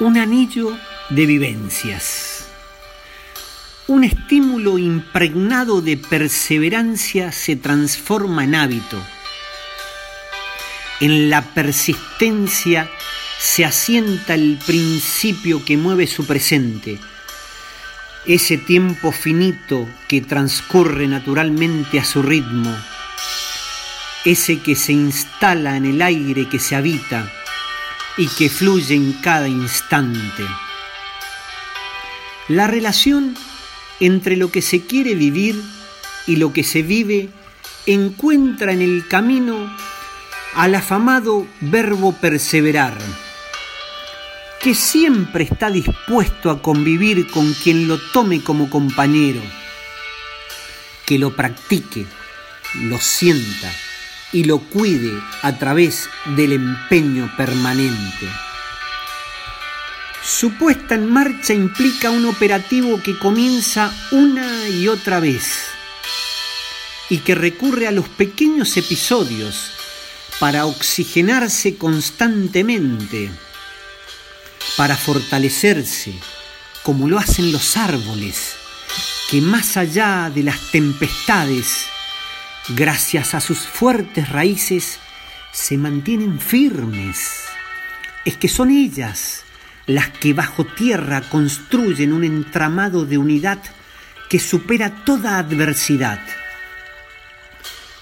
Un anillo de vivencias. Un estímulo impregnado de perseverancia se transforma en hábito. En la persistencia se asienta el principio que mueve su presente, ese tiempo finito que transcurre naturalmente a su ritmo, ese que se instala en el aire que se habita, y que fluye en cada instante. La relación entre lo que se quiere vivir y lo que se vive encuentra en el camino al afamado verbo perseverar, que siempre está dispuesto a convivir con quien lo tome como compañero, que lo practique, lo sienta, y lo cuide a través del empeño permanente. Su puesta en marcha implica un operativo que comienza una y otra vez y que recurre a los pequeños episodios para oxigenarse constantemente, para fortalecerse, como lo hacen los árboles, que más allá de las tempestades gracias a sus fuertes raíces, se mantienen firmes. Es que son ellas las que bajo tierra construyen un entramado de unidad que supera toda adversidad.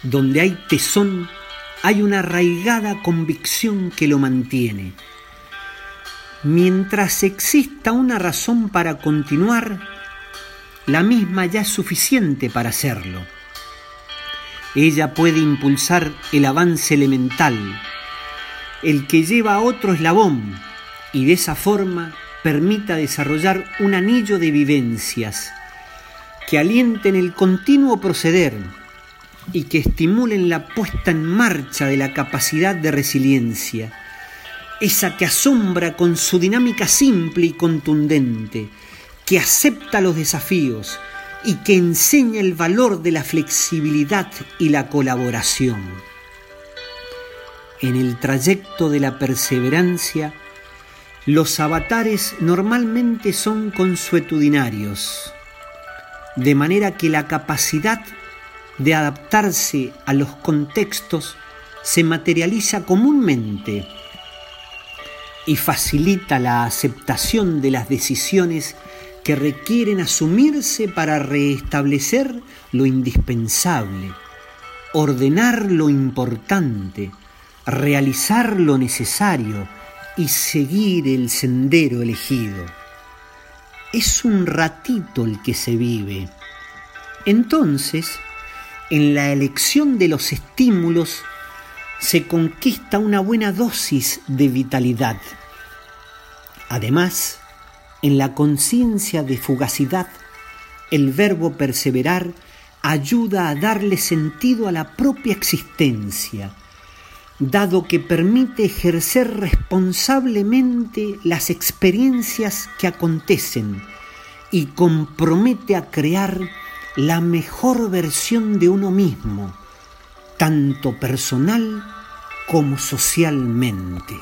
Donde hay tesón, hay una arraigada convicción que lo mantiene. Mientras exista una razón para continuar, la misma ya es suficiente para hacerlo. Ella puede impulsar el avance elemental, el que lleva a otro eslabón y de esa forma permita desarrollar un anillo de vivencias que alienten el continuo proceder y que estimulen la puesta en marcha de la capacidad de resiliencia, esa que asombra con su dinámica simple y contundente, que acepta los desafíos, y que enseña el valor de la flexibilidad y la colaboración. En el trayecto de la perseverancia, los avatares normalmente son consuetudinarios, de manera que la capacidad de adaptarse a los contextos se materializa comúnmente y facilita la aceptación de las decisiones que requieren asumirse para restablecer lo indispensable, ordenar lo importante, realizar lo necesario y seguir el sendero elegido. Es un ratito el que se vive. Entonces, en la elección de los estímulos se conquista una buena dosis de vitalidad. Además, en la conciencia de fugacidad, el verbo perseverar ayuda a darle sentido a la propia existencia, dado que permite ejercer responsablemente las experiencias que acontecen y compromete a crear la mejor versión de uno mismo, tanto personal como socialmente.